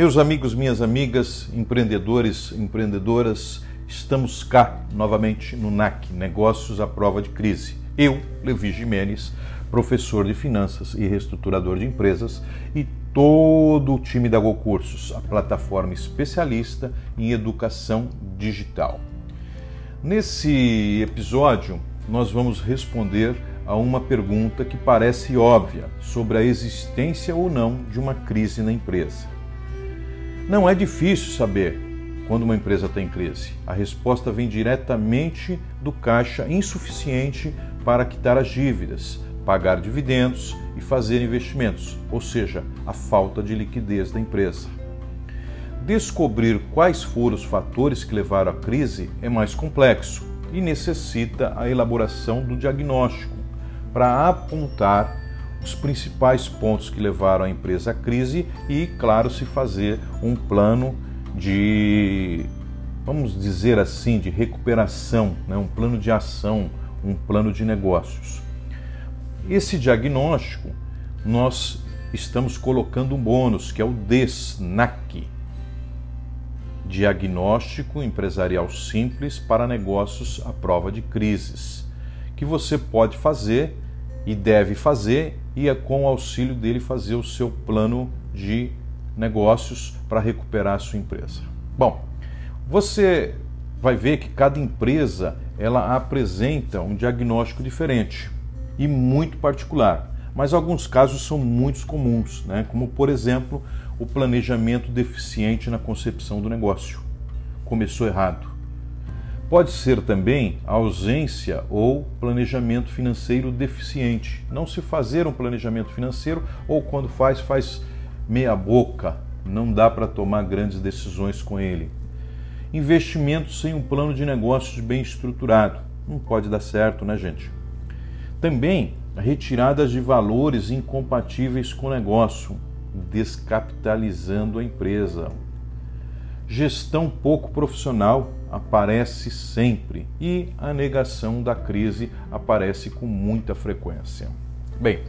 Meus amigos, minhas amigas, empreendedores, empreendedoras, estamos cá novamente no NAC, Negócios à Prova de Crise. Eu, Levi Jimenez, professor de finanças e reestruturador de empresas, e todo o time da GoCursos, a plataforma especialista em educação digital. Nesse episódio, nós vamos responder a uma pergunta que parece óbvia sobre a existência ou não de uma crise na empresa. Não é difícil saber quando uma empresa tem crise. A resposta vem diretamente do caixa insuficiente para quitar as dívidas, pagar dividendos e fazer investimentos, ou seja, a falta de liquidez da empresa. Descobrir quais foram os fatores que levaram à crise é mais complexo e necessita a elaboração do diagnóstico para apontar os principais pontos que levaram a empresa à crise e, claro, se fazer um plano de, vamos dizer assim, de recuperação, né? um plano de ação, um plano de negócios. Esse diagnóstico nós estamos colocando um bônus, que é o DESNAC Diagnóstico Empresarial Simples para Negócios à Prova de Crises que você pode fazer e deve fazer e é com o auxílio dele fazer o seu plano de negócios para recuperar a sua empresa. Bom, você vai ver que cada empresa ela apresenta um diagnóstico diferente e muito particular, mas alguns casos são muito comuns, né? como por exemplo o planejamento deficiente na concepção do negócio. Começou errado. Pode ser também ausência ou planejamento financeiro deficiente. Não se fazer um planejamento financeiro ou quando faz, faz meia boca. Não dá para tomar grandes decisões com ele. Investimento sem um plano de negócios bem estruturado. Não pode dar certo, né, gente? Também retiradas de valores incompatíveis com o negócio, descapitalizando a empresa. Gestão pouco profissional aparece sempre e a negação da crise aparece com muita frequência. Bem,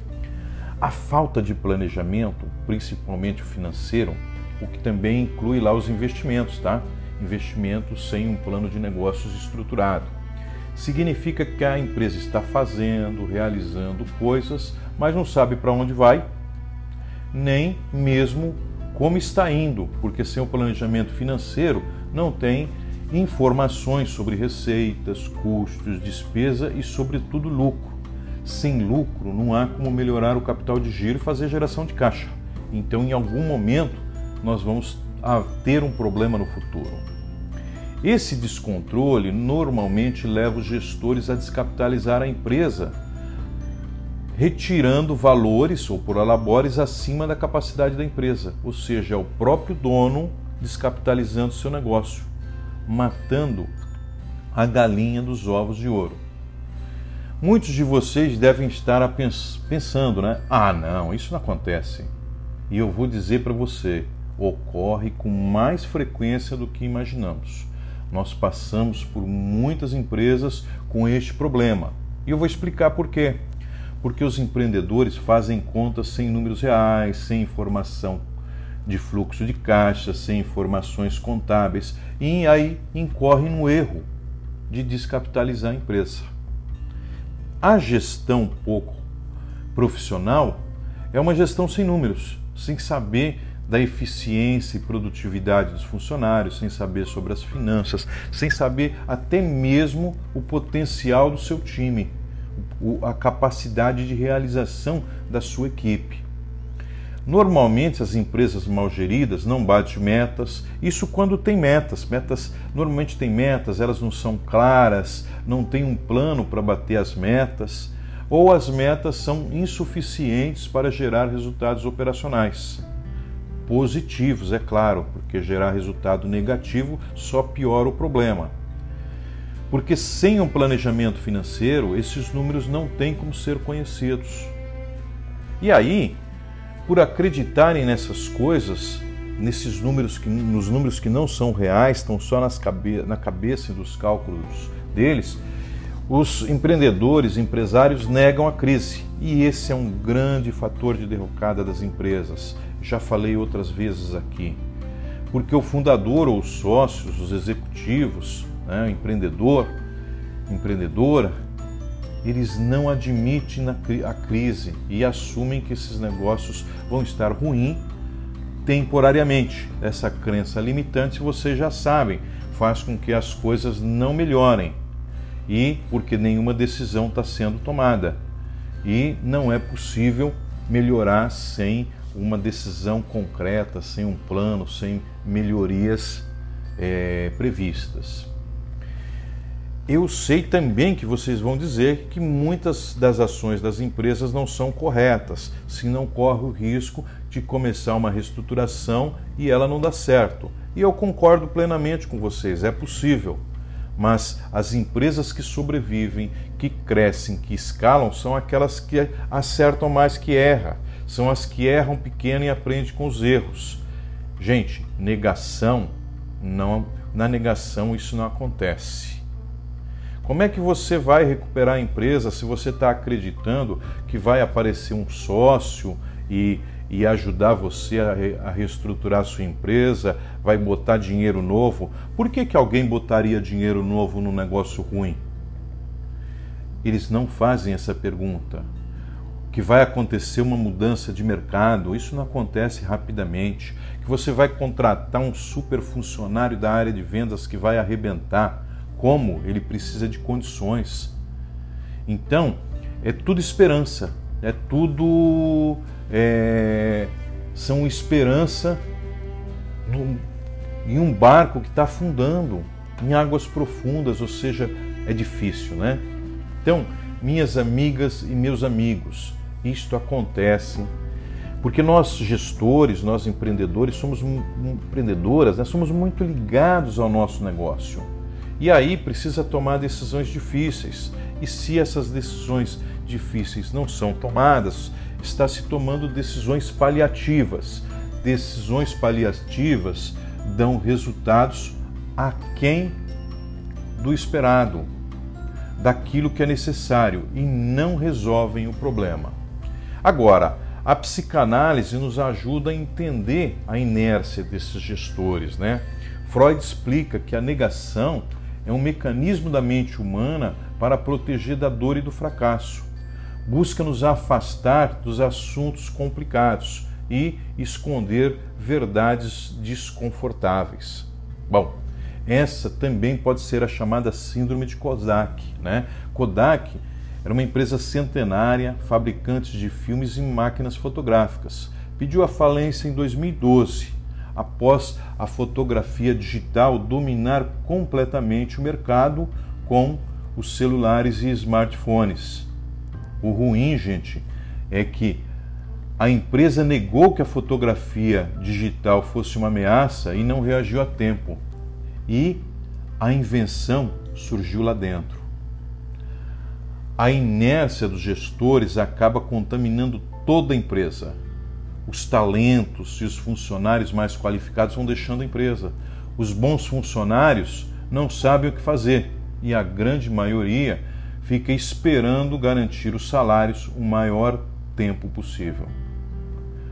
a falta de planejamento, principalmente financeiro, o que também inclui lá os investimentos, tá? Investimentos sem um plano de negócios estruturado. Significa que a empresa está fazendo, realizando coisas, mas não sabe para onde vai, nem mesmo como está indo, porque sem o planejamento financeiro não tem informações sobre receitas, custos, despesa e, sobretudo, lucro. Sem lucro, não há como melhorar o capital de giro e fazer geração de caixa. Então, em algum momento, nós vamos ter um problema no futuro. Esse descontrole normalmente leva os gestores a descapitalizar a empresa, retirando valores ou por alabores acima da capacidade da empresa, ou seja, é o próprio dono descapitalizando seu negócio matando a galinha dos ovos de ouro. Muitos de vocês devem estar pensando, né? Ah, não, isso não acontece. E eu vou dizer para você, ocorre com mais frequência do que imaginamos. Nós passamos por muitas empresas com este problema. E eu vou explicar por quê. Porque os empreendedores fazem contas sem números reais, sem informação de fluxo de caixa, sem informações contábeis, e aí incorre no erro de descapitalizar a empresa. A gestão pouco profissional é uma gestão sem números, sem saber da eficiência e produtividade dos funcionários, sem saber sobre as finanças, sem saber até mesmo o potencial do seu time, a capacidade de realização da sua equipe. Normalmente as empresas mal geridas não batem metas, isso quando tem metas. Metas normalmente tem metas, elas não são claras, não tem um plano para bater as metas, ou as metas são insuficientes para gerar resultados operacionais. Positivos, é claro, porque gerar resultado negativo só piora o problema. Porque sem um planejamento financeiro, esses números não têm como ser conhecidos. E aí, por acreditarem nessas coisas, nesses números que, nos números que não são reais, estão só cabe, na cabeça dos cálculos deles, os empreendedores, empresários negam a crise. E esse é um grande fator de derrocada das empresas. Já falei outras vezes aqui. porque o fundador ou os sócios, os executivos, né, o empreendedor, empreendedora, eles não admitem a crise e assumem que esses negócios vão estar ruins temporariamente. Essa crença limitante, vocês já sabem, faz com que as coisas não melhorem e porque nenhuma decisão está sendo tomada. E não é possível melhorar sem uma decisão concreta, sem um plano, sem melhorias é, previstas. Eu sei também que vocês vão dizer que muitas das ações das empresas não são corretas, se não corre o risco de começar uma reestruturação e ela não dá certo. E eu concordo plenamente com vocês, é possível. Mas as empresas que sobrevivem, que crescem, que escalam, são aquelas que acertam mais que erram. São as que erram pequeno e aprendem com os erros. Gente, negação não, na negação isso não acontece. Como é que você vai recuperar a empresa se você está acreditando que vai aparecer um sócio e, e ajudar você a, re, a, reestruturar a sua empresa, vai botar dinheiro novo? Por que, que alguém botaria dinheiro novo num negócio ruim? Eles não fazem essa pergunta. Que vai acontecer uma mudança de mercado, isso não acontece rapidamente. Que você vai contratar um super funcionário da área de vendas que vai arrebentar como ele precisa de condições. Então, é tudo esperança, é tudo. É, são esperança no, em um barco que está afundando em águas profundas, ou seja, é difícil, né? Então, minhas amigas e meus amigos, isto acontece porque nós gestores, nós empreendedores, somos empreendedoras, né? somos muito ligados ao nosso negócio. E aí precisa tomar decisões difíceis. E se essas decisões difíceis não são tomadas, está se tomando decisões paliativas. Decisões paliativas dão resultados aquém do esperado, daquilo que é necessário e não resolvem o problema. Agora, a psicanálise nos ajuda a entender a inércia desses gestores, né? Freud explica que a negação é um mecanismo da mente humana para proteger da dor e do fracasso. Busca nos afastar dos assuntos complicados e esconder verdades desconfortáveis. Bom, essa também pode ser a chamada síndrome de Kodak. Né? Kodak era uma empresa centenária, fabricante de filmes e máquinas fotográficas. Pediu a falência em 2012 após a fotografia digital dominar completamente o mercado com os celulares e smartphones. O ruim, gente, é que a empresa negou que a fotografia digital fosse uma ameaça e não reagiu a tempo. E a invenção surgiu lá dentro. A inércia dos gestores acaba contaminando toda a empresa os talentos e os funcionários mais qualificados vão deixando a empresa. Os bons funcionários não sabem o que fazer e a grande maioria fica esperando garantir os salários o maior tempo possível.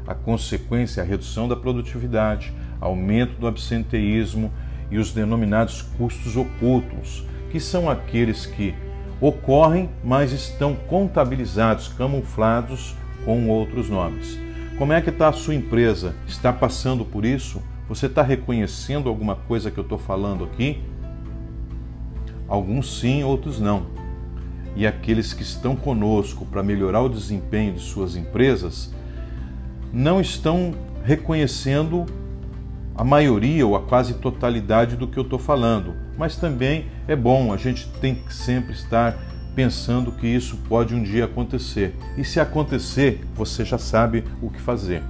A consequência é a redução da produtividade, aumento do absenteísmo e os denominados custos ocultos, que são aqueles que ocorrem, mas estão contabilizados, camuflados com outros nomes. Como é que está a sua empresa? Está passando por isso? Você está reconhecendo alguma coisa que eu estou falando aqui? Alguns sim, outros não. E aqueles que estão conosco para melhorar o desempenho de suas empresas não estão reconhecendo a maioria ou a quase totalidade do que eu estou falando. Mas também é bom, a gente tem que sempre estar pensando que isso pode um dia acontecer. E se acontecer, você já sabe o que fazer.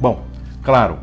Bom, claro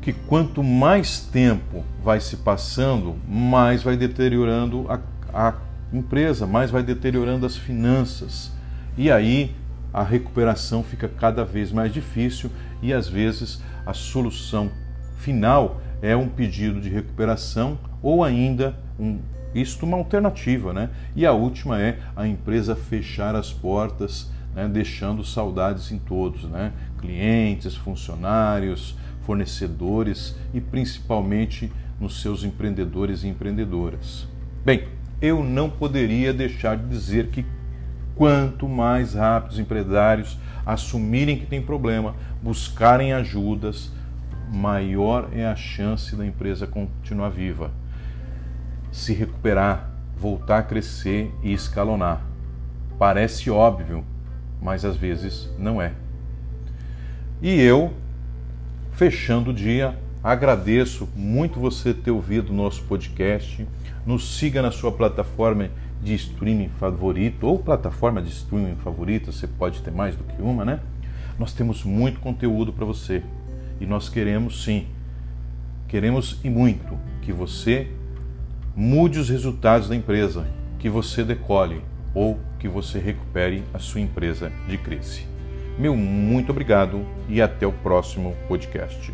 que quanto mais tempo vai se passando, mais vai deteriorando a, a empresa, mais vai deteriorando as finanças. E aí a recuperação fica cada vez mais difícil e às vezes a solução final é um pedido de recuperação ou ainda um isto uma alternativa, né? E a última é a empresa fechar as portas, né? deixando saudades em todos, né? Clientes, funcionários, fornecedores e principalmente nos seus empreendedores e empreendedoras. Bem, eu não poderia deixar de dizer que quanto mais rápido os empresários assumirem que tem problema, buscarem ajudas, maior é a chance da empresa continuar viva, se recuperar, voltar a crescer e escalonar. Parece óbvio, mas às vezes não é. E eu, fechando o dia, agradeço muito você ter ouvido o nosso podcast. Nos siga na sua plataforma de streaming favorito ou plataforma de streaming favorita, você pode ter mais do que uma, né? Nós temos muito conteúdo para você e nós queremos sim, queremos e muito que você mude os resultados da empresa, que você decole ou que você recupere a sua empresa de crise. Meu muito obrigado e até o próximo podcast.